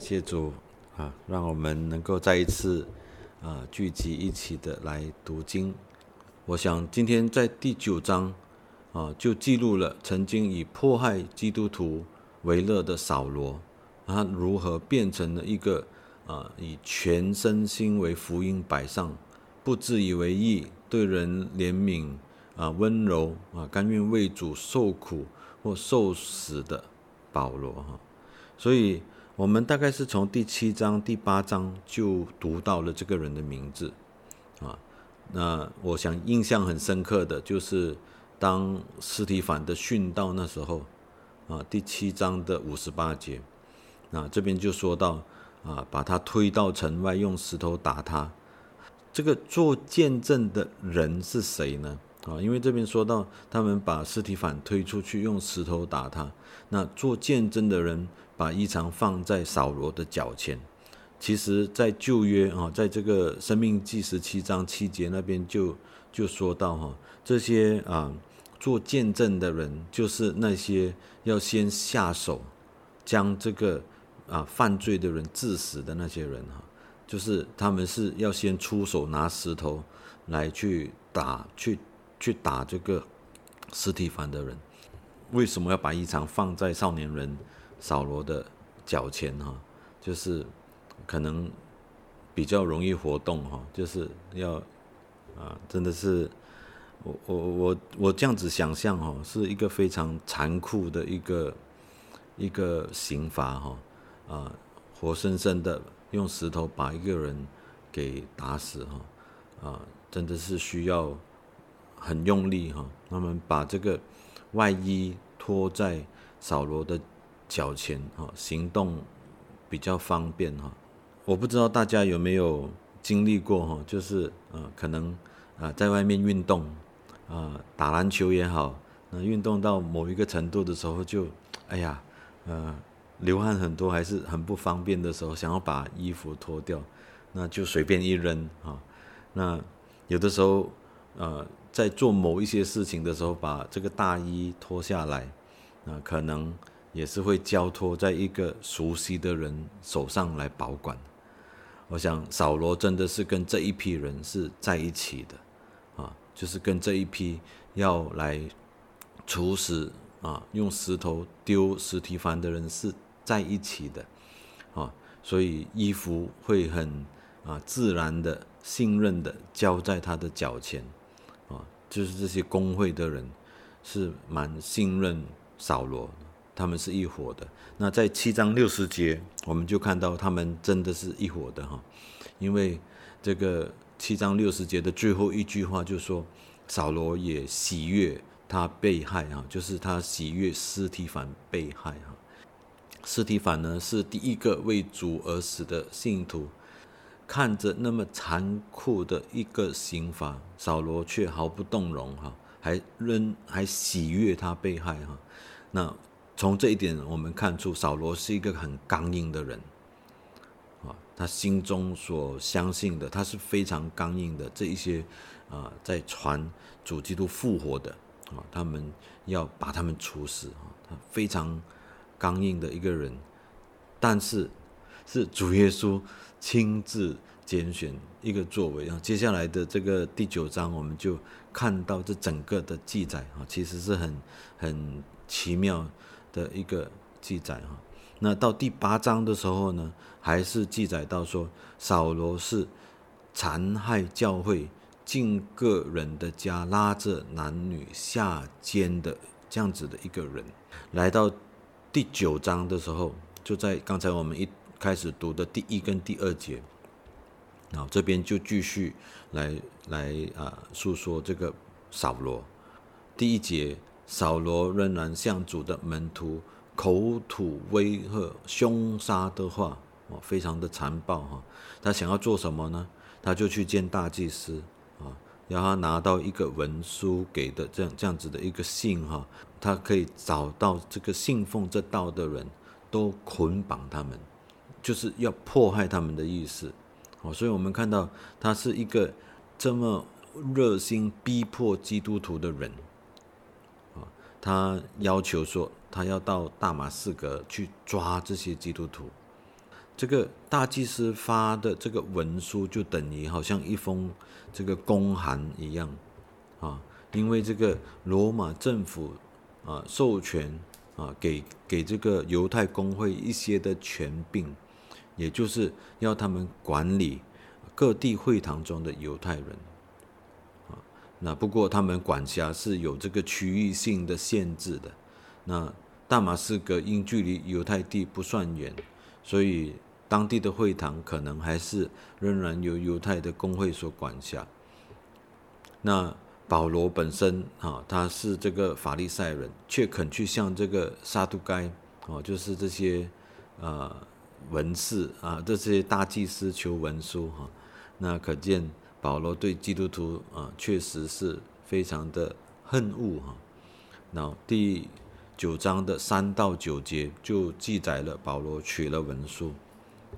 谢主啊，让我们能够再一次啊聚集一起的来读经。我想今天在第九章啊，就记录了曾经以迫害基督徒为乐的扫罗，他如何变成了一个啊以全身心为福音摆上，不自以为意，对人怜悯啊温柔啊，甘愿为主受苦或受死的保罗哈。所以，我们大概是从第七章、第八章就读到了这个人的名字，啊，那我想印象很深刻的就是当斯提凡的殉道那时候，啊，第七章的五十八节，啊，这边就说到，啊，把他推到城外，用石头打他。这个做见证的人是谁呢？啊，因为这边说到他们把斯提反推出去，用石头打他。那做见证的人。把衣裳放在扫罗的脚前，其实，在旧约啊，在这个生命记十七章七节那边就就说到哈，这些啊做见证的人，就是那些要先下手将这个啊犯罪的人致死的那些人哈，就是他们是要先出手拿石头来去打去去打这个尸体凡的人。为什么要把衣裳放在少年人？扫罗的脚前哈，就是可能比较容易活动哈，就是要啊，真的是我我我我这样子想象哈，是一个非常残酷的一个一个刑罚哈啊，活生生的用石头把一个人给打死哈啊，真的是需要很用力哈，他们把这个外衣拖在扫罗的。脚前哈，行动比较方便哈。我不知道大家有没有经历过哈，就是呃，可能啊，在外面运动啊，打篮球也好，那运动到某一个程度的时候，就哎呀，呃，流汗很多，还是很不方便的时候，想要把衣服脱掉，那就随便一扔啊。那有的时候呃，在做某一些事情的时候，把这个大衣脱下来，啊，可能。也是会交托在一个熟悉的人手上来保管。我想扫罗真的是跟这一批人是在一起的，啊，就是跟这一批要来处死啊，用石头丢石提凡的人是在一起的，啊，所以衣服会很啊自然的信任的交在他的脚前，啊，就是这些工会的人是蛮信任扫罗。他们是一伙的。那在七章六十节，我们就看到他们真的是一伙的哈。因为这个七章六十节的最后一句话就说，扫罗也喜悦他被害哈，就是他喜悦斯提凡被害哈。斯提凡呢是第一个为主而死的信徒，看着那么残酷的一个刑罚，扫罗却毫不动容哈，还仍还喜悦他被害哈。那从这一点，我们看出扫罗是一个很刚硬的人，啊，他心中所相信的，他是非常刚硬的。这一些啊，在传主基督复活的啊，他们要把他们处死啊，他非常刚硬的一个人。但是是主耶稣亲自拣选一个作为啊。接下来的这个第九章，我们就看到这整个的记载啊，其实是很很奇妙。的一个记载哈，那到第八章的时候呢，还是记载到说扫罗是残害教会，进个人的家，拉着男女下监的这样子的一个人。来到第九章的时候，就在刚才我们一开始读的第一跟第二节，然后这边就继续来来啊诉说这个扫罗第一节。扫罗仍然向主的门徒口吐威吓、凶杀的话，哦，非常的残暴哈。他想要做什么呢？他就去见大祭司啊，让他拿到一个文书给的这样这样子的一个信哈，他可以找到这个信奉这道的人都捆绑他们，就是要迫害他们的意思。哦，所以我们看到他是一个这么热心逼迫基督徒的人。他要求说，他要到大马士革去抓这些基督徒。这个大祭司发的这个文书就等于好像一封这个公函一样啊，因为这个罗马政府啊授权啊给给这个犹太公会一些的权柄，也就是要他们管理各地会堂中的犹太人。那不过他们管辖是有这个区域性的限制的。那大马士革因距离犹太地不算远，所以。当地的会堂可能还是仍然由犹太的工会所管辖。那保罗本身啊，他是这个法利赛人，却肯去向这个撒都该哦，就是这些呃文士啊，这些大祭司求文书哈。那可见保罗对基督徒啊，确实是非常的恨恶哈。那第九章的三到九节就记载了保罗取了文书。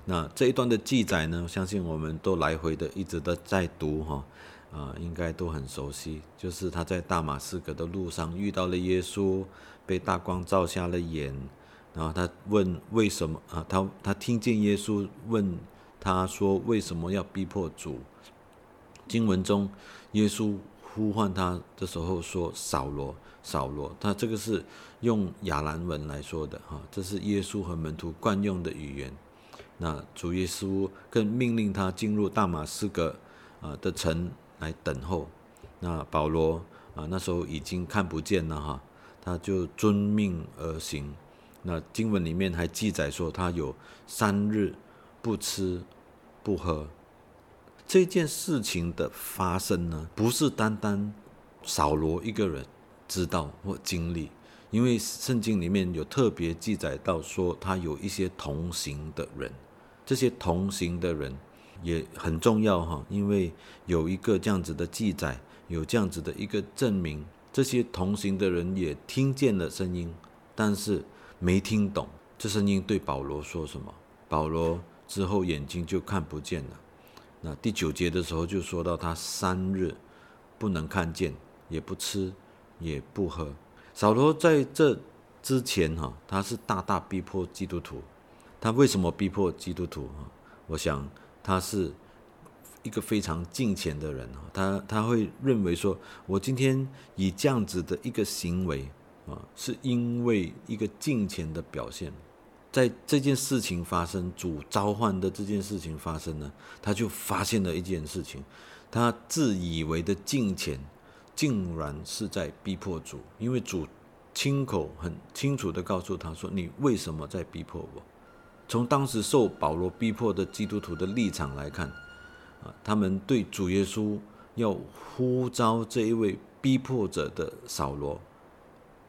那这一段的记载呢，相信我们都来回的一直都在读哈，啊，应该都很熟悉。就是他在大马士革的路上遇到了耶稣，被大光照瞎了眼，然后他问为什么啊？他他听见耶稣问他说为什么要逼迫主？经文中耶稣呼唤他的时候说扫罗，扫罗。他这个是用亚兰文来说的哈，这是耶稣和门徒惯用的语言。那主耶稣更命令他进入大马士革啊的城来等候。那保罗啊那时候已经看不见了哈，他就遵命而行。那经文里面还记载说他有三日不吃不喝。这件事情的发生呢，不是单单扫罗一个人知道或经历，因为圣经里面有特别记载到说他有一些同行的人。这些同行的人也很重要哈，因为有一个这样子的记载，有这样子的一个证明，这些同行的人也听见了声音，但是没听懂这声音对保罗说什么。保罗之后眼睛就看不见了。那第九节的时候就说到他三日不能看见，也不吃，也不喝。扫罗在这之前哈，他是大大逼迫基督徒。他为什么逼迫基督徒啊？我想他是一个非常敬虔的人啊，他他会认为说，我今天以这样子的一个行为啊，是因为一个敬虔的表现。在这件事情发生，主召唤的这件事情发生呢，他就发现了一件事情，他自以为的敬虔，竟然是在逼迫主，因为主亲口很清楚的告诉他说：“你为什么在逼迫我？”从当时受保罗逼迫的基督徒的立场来看，啊，他们对主耶稣要呼召这一位逼迫者的扫罗，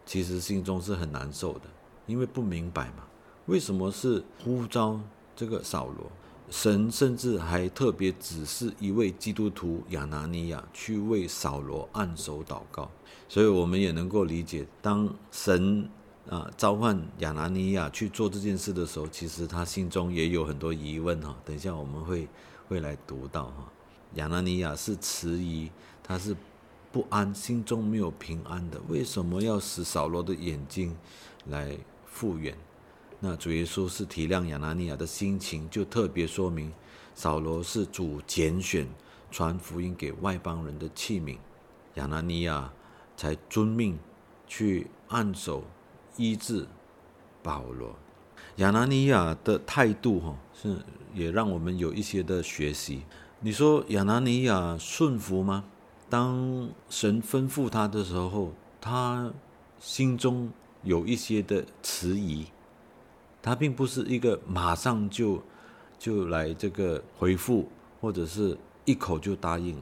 其实心中是很难受的，因为不明白嘛，为什么是呼召这个扫罗？神甚至还特别指示一位基督徒亚拿尼亚去为扫罗按手祷告，所以我们也能够理解，当神。啊，召唤亚拿尼亚去做这件事的时候，其实他心中也有很多疑问哈。等一下我们会会来读到哈，亚拿尼亚是迟疑，他是不安，心中没有平安的。为什么要使扫罗的眼睛来复原？那主耶稣是体谅亚拿尼亚的心情，就特别说明扫罗是主拣选传福音给外邦人的器皿，亚拿尼亚才遵命去按手。医治保罗，亚拿尼亚的态度哈是也让我们有一些的学习。你说亚拿尼亚顺服吗？当神吩咐他的时候，他心中有一些的迟疑，他并不是一个马上就就来这个回复，或者是一口就答应。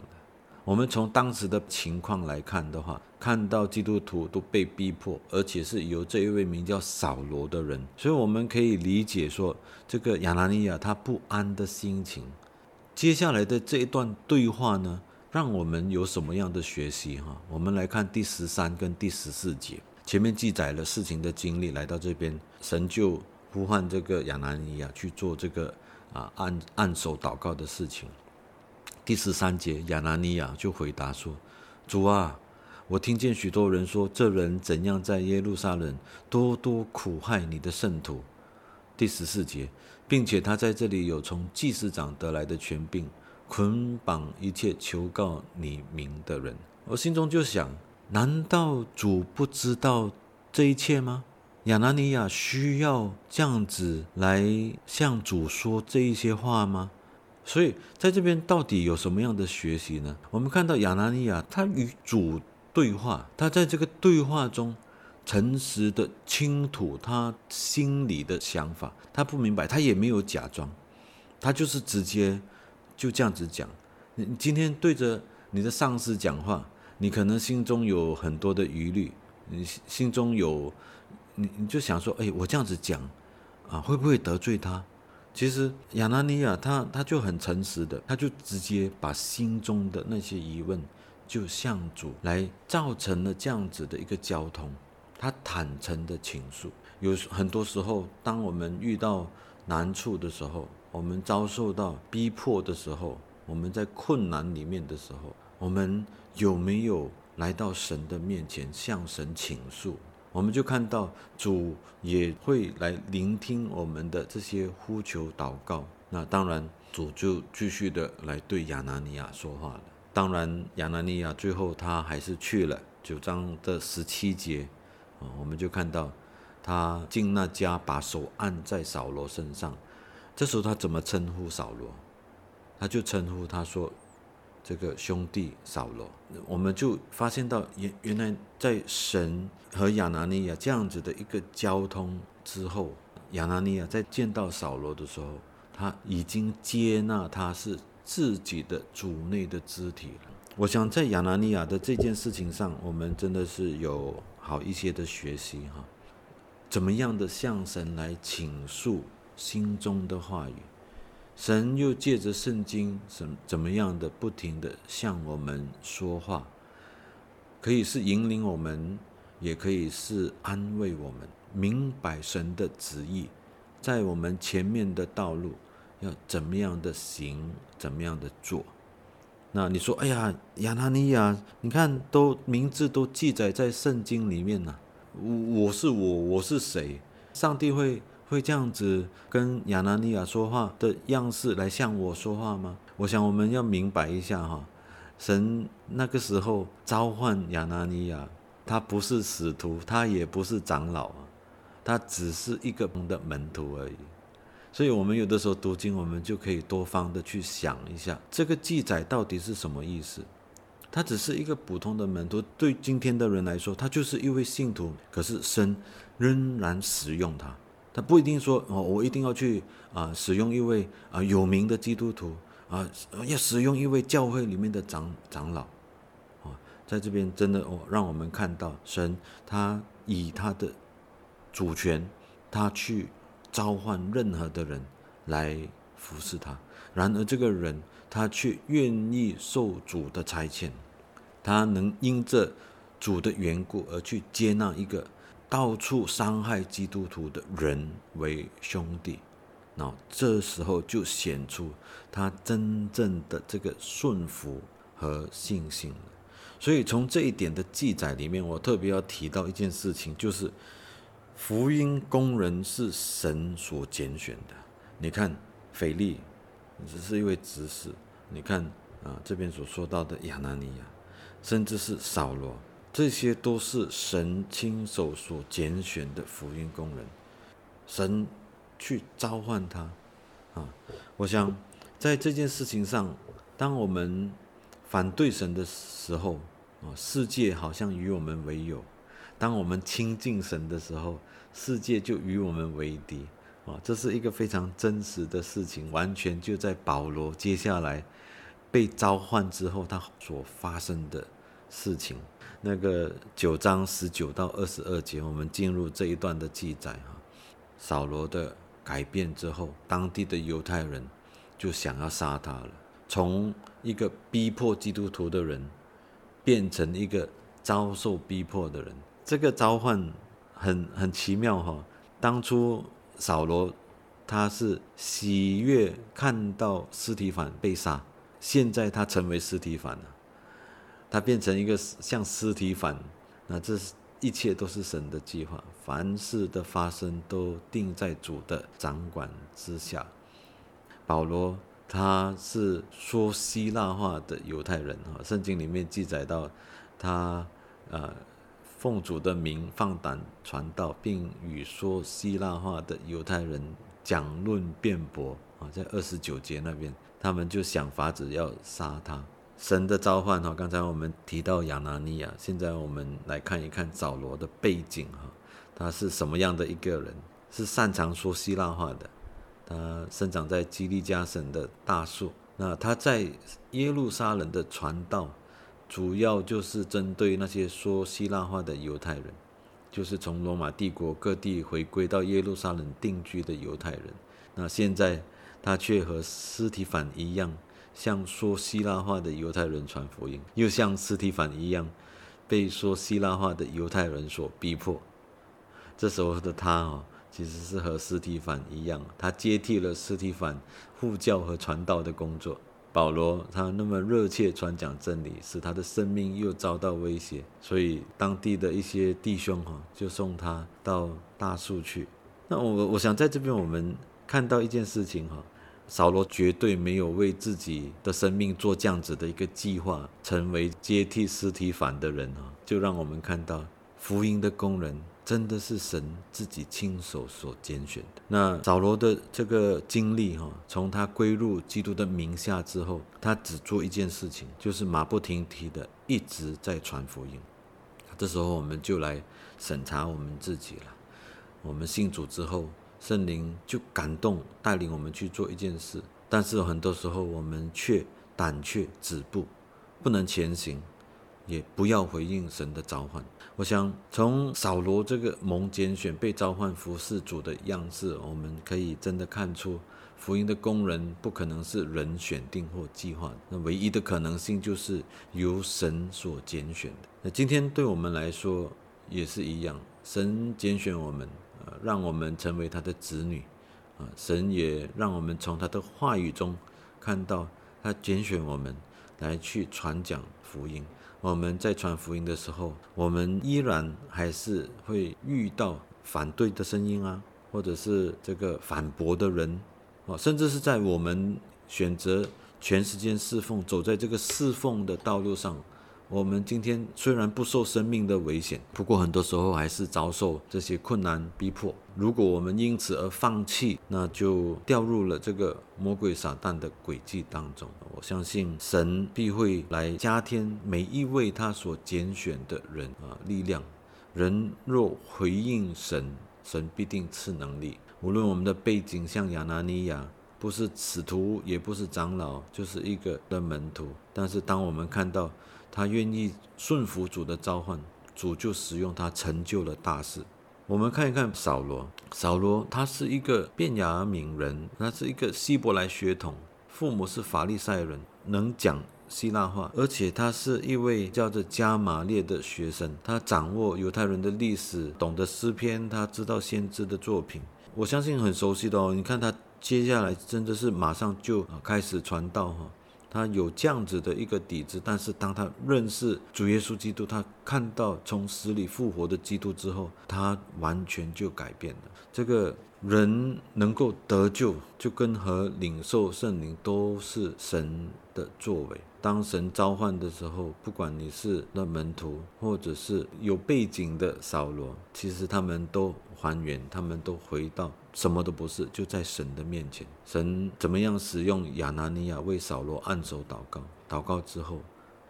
我们从当时的情况来看的话，看到基督徒都被逼迫，而且是由这一位名叫扫罗的人，所以我们可以理解说，这个亚拿尼亚他不安的心情。接下来的这一段对话呢，让我们有什么样的学习哈？我们来看第十三跟第十四节，前面记载了事情的经历，来到这边，神就呼唤这个亚拿尼亚去做这个啊按按手祷告的事情。第十三节，亚拿尼亚就回答说：“主啊，我听见许多人说，这人怎样在耶路撒冷多多苦害你的圣徒。”第十四节，并且他在这里有从祭司长得来的权柄，捆绑一切求告你名的人。我心中就想：难道主不知道这一切吗？亚拿尼亚需要这样子来向主说这一些话吗？所以在这边到底有什么样的学习呢？我们看到亚拿尼亚他与主对话，他在这个对话中。诚实的倾吐他心里的想法，他不明白，他也没有假装，他就是直接就这样子讲。你今天对着你的上司讲话，你可能心中有很多的疑虑，你心中有你你就想说，哎，我这样子讲啊，会不会得罪他？其实亚拿尼亚他他就很诚实的，他就直接把心中的那些疑问就向主来造成了这样子的一个交通。他坦诚的倾诉，有很多时候，当我们遇到难处的时候，我们遭受到逼迫的时候，我们在困难里面的时候，我们有没有来到神的面前向神倾诉？我们就看到主也会来聆听我们的这些呼求祷告。那当然，主就继续的来对亚拿尼亚说话了。当然，亚拿尼亚最后他还是去了九章的十七节。啊我们就看到他进那家，把手按在扫罗身上。这时候他怎么称呼扫罗？他就称呼他说：“这个兄弟扫罗。”我们就发现到原原来在神和亚拿尼亚这样子的一个交通之后，亚拿尼亚在见到扫罗的时候，他已经接纳他是自己的主内的肢体了。我想在亚拿尼亚的这件事情上，我们真的是有。好一些的学习哈，怎么样的向神来倾诉心中的话语？神又借着圣经怎怎么样的不停的向我们说话？可以是引领我们，也可以是安慰我们，明白神的旨意，在我们前面的道路要怎么样的行，怎么样的做？那你说，哎呀，亚拿尼亚，你看都名字都记载在圣经里面呢。我是我，我是谁？上帝会会这样子跟亚拿尼亚说话的样式来向我说话吗？我想我们要明白一下哈，神那个时候召唤亚拿尼亚，他不是使徒，他也不是长老啊，他只是一个的门徒而已。所以，我们有的时候读经，我们就可以多方的去想一下，这个记载到底是什么意思？他只是一个普通的门徒，对今天的人来说，他就是一位信徒。可是神仍然使用他，他不一定说哦，我一定要去啊，使用一位啊有名的基督徒啊，要使用一位教会里面的长长老啊，在这边真的哦，让我们看到神他以他的主权，他去。召唤任何的人来服侍他，然而这个人他却愿意受主的差遣，他能因着主的缘故而去接纳一个到处伤害基督徒的人为兄弟，那这时候就显出他真正的这个顺服和信心了。所以从这一点的记载里面，我特别要提到一件事情，就是。福音工人是神所拣选的。你看，腓力只是一位执事；你看啊，这边所说到的亚拿尼亚，甚至是扫罗，这些都是神亲手所拣选的福音工人。神去召唤他啊！我想在这件事情上，当我们反对神的时候啊，世界好像与我们为友；当我们亲近神的时候，世界就与我们为敌啊！这是一个非常真实的事情，完全就在保罗接下来被召唤之后，他所发生的事情。那个九章十九到二十二节，我们进入这一段的记载哈。扫罗的改变之后，当地的犹太人就想要杀他了，从一个逼迫基督徒的人，变成一个遭受逼迫的人。这个召唤。很很奇妙哈！当初扫罗他是喜悦看到尸体反被杀，现在他成为尸体反了，他变成一个像尸体反，那这一切都是神的计划，凡事的发生都定在主的掌管之下。保罗他是说希腊话的犹太人哈，圣经里面记载到他呃奉主的名放胆传道，并与说希腊话的犹太人讲论辩驳啊，在二十九节那边，他们就想法子要杀他。神的召唤哈，刚才我们提到亚拿尼亚，现在我们来看一看扫罗的背景哈，他是什么样的一个人？是擅长说希腊话的，他生长在基利加省的大树。那他在耶路撒冷的传道，主要就是针对那些说希腊话的犹太人，就是从罗马帝国各地回归到耶路撒冷定居的犹太人。那现在他却和斯提凡一样。像说希腊话的犹太人传福音，又像斯提凡一样被说希腊话的犹太人所逼迫。这时候的他哦，其实是和斯提凡一样，他接替了斯提凡护教和传道的工作。保罗他那么热切传讲真理，使他的生命又遭到威胁，所以当地的一些弟兄哈就送他到大树去。那我我想在这边我们看到一件事情哈。扫罗绝对没有为自己的生命做这样子的一个计划，成为接替尸体反的人啊！就让我们看到福音的工人真的是神自己亲手所拣选的。那扫罗的这个经历哈，从他归入基督的名下之后，他只做一件事情，就是马不停蹄的一直在传福音。这时候我们就来审查我们自己了。我们信主之后。圣灵就感动带领我们去做一件事，但是很多时候我们却胆怯止步，不能前行，也不要回应神的召唤。我想从扫罗这个蒙拣选被召唤服侍主的样式，我们可以真的看出福音的工人不可能是人选定或计划，那唯一的可能性就是由神所拣选的。那今天对我们来说也是一样，神拣选我们。让我们成为他的子女，啊，神也让我们从他的话语中看到他拣选我们来去传讲福音。我们在传福音的时候，我们依然还是会遇到反对的声音啊，或者是这个反驳的人，啊，甚至是在我们选择全时间侍奉，走在这个侍奉的道路上。我们今天虽然不受生命的危险，不过很多时候还是遭受这些困难逼迫。如果我们因此而放弃，那就掉入了这个魔鬼撒旦的诡计当中。我相信神必会来加添每一位他所拣选的人啊力量。人若回应神，神必定赐能力。无论我们的背景像亚拿尼亚，不是使徒，也不是长老，就是一个的门徒。但是当我们看到，他愿意顺服主的召唤，主就使用他成就了大事。我们看一看扫罗，扫罗他是一个便雅悯人，他是一个希伯来血统，父母是法利赛人，能讲希腊话，而且他是一位叫做加马列的学生，他掌握犹太人的历史，懂得诗篇，他知道先知的作品，我相信很熟悉的哦。你看他接下来真的是马上就开始传道哈。他有这样子的一个底子，但是当他认识主耶稣基督，他看到从死里复活的基督之后，他完全就改变了。这个人能够得救，就跟和领受圣灵都是神的作为。当神召唤的时候，不管你是那门徒，或者是有背景的扫罗，其实他们都还原，他们都回到。什么都不是，就在神的面前。神怎么样使用亚拿尼亚为扫罗按手祷告？祷告之后，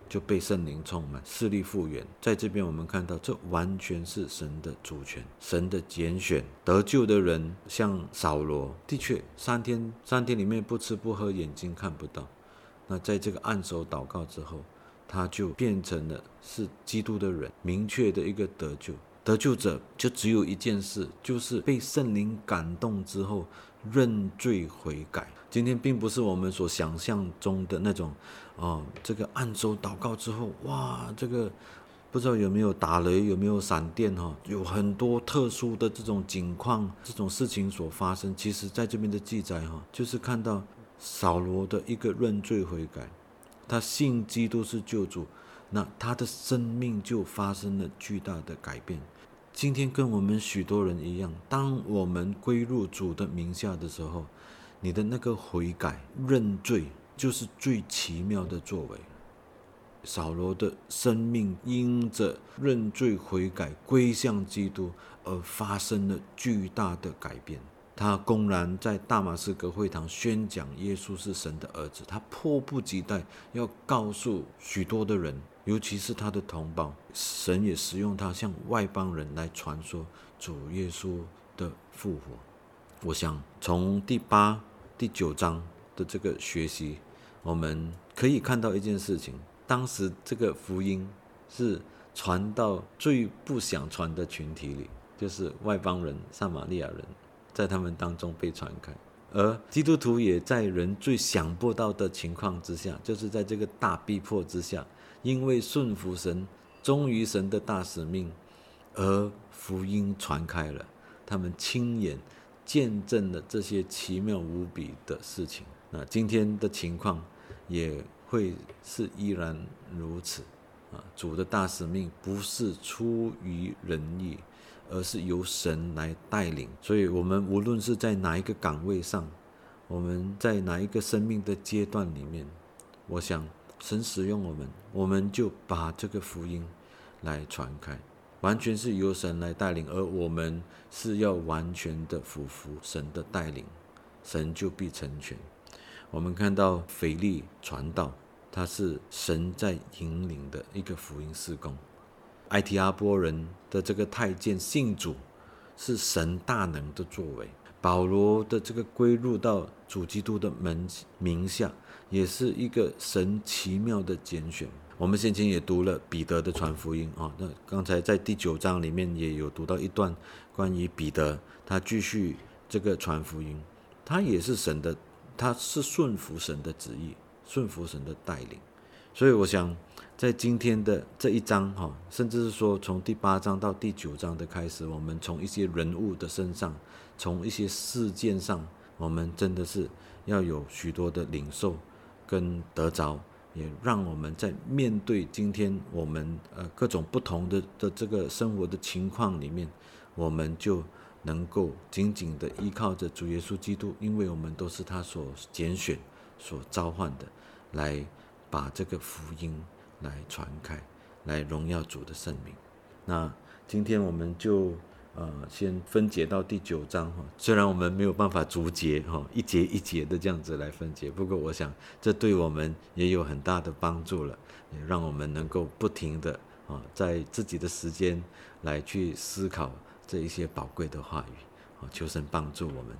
就被圣灵充满，势力复原。在这边，我们看到这完全是神的主权，神的拣选得救的人，像扫罗，的确三天三天里面不吃不喝，眼睛看不到。那在这个按手祷告之后，他就变成了是基督的人，明确的一个得救。得救者就只有一件事，就是被圣灵感动之后认罪悔改。今天并不是我们所想象中的那种，哦，这个按手祷告之后，哇，这个不知道有没有打雷，有没有闪电哈，有很多特殊的这种情况，这种事情所发生。其实在这边的记载哈，就是看到扫罗的一个认罪悔改，他信基督是救主。那他的生命就发生了巨大的改变。今天跟我们许多人一样，当我们归入主的名下的时候，你的那个悔改、认罪，就是最奇妙的作为。扫罗的生命因着认罪悔改、归向基督而发生了巨大的改变。他公然在大马士革会堂宣讲耶稣是神的儿子，他迫不及待要告诉许多的人，尤其是他的同胞，神也使用他向外邦人来传说主耶稣的复活。我想从第八、第九章的这个学习，我们可以看到一件事情。当时这个福音是传到最不想传的群体里，就是外邦人、撒玛利亚人，在他们当中被传开。而基督徒也在人最想不到的情况之下，就是在这个大逼迫之下，因为顺服神、忠于神的大使命，而福音传开了。他们亲眼见证了这些奇妙无比的事情。那今天的情况也。会是依然如此啊！主的大使命不是出于人意，而是由神来带领。所以，我们无论是在哪一个岗位上，我们在哪一个生命的阶段里面，我想神使用我们，我们就把这个福音来传开，完全是由神来带领，而我们是要完全的服服神的带领，神就必成全。我们看到腓力传道。他是神在引领的一个福音事工，埃提阿波人的这个太监信主，是神大能的作为。保罗的这个归入到主基督的门名下，也是一个神奇妙的拣选。我们先前也读了彼得的传福音啊，那刚才在第九章里面也有读到一段关于彼得，他继续这个传福音，他也是神的，他是顺服神的旨意。顺服神的带领，所以我想，在今天的这一章哈，甚至是说从第八章到第九章的开始，我们从一些人物的身上，从一些事件上，我们真的是要有许多的领受跟得着，也让我们在面对今天我们呃各种不同的的这个生活的情况里面，我们就能够紧紧的依靠着主耶稣基督，因为我们都是他所拣选、所召唤的。来把这个福音来传开，来荣耀主的圣名。那今天我们就呃先分解到第九章哈，虽然我们没有办法逐节哈一节一节的这样子来分解，不过我想这对我们也有很大的帮助了，也让我们能够不停的啊在自己的时间来去思考这一些宝贵的话语啊，求神帮助我们。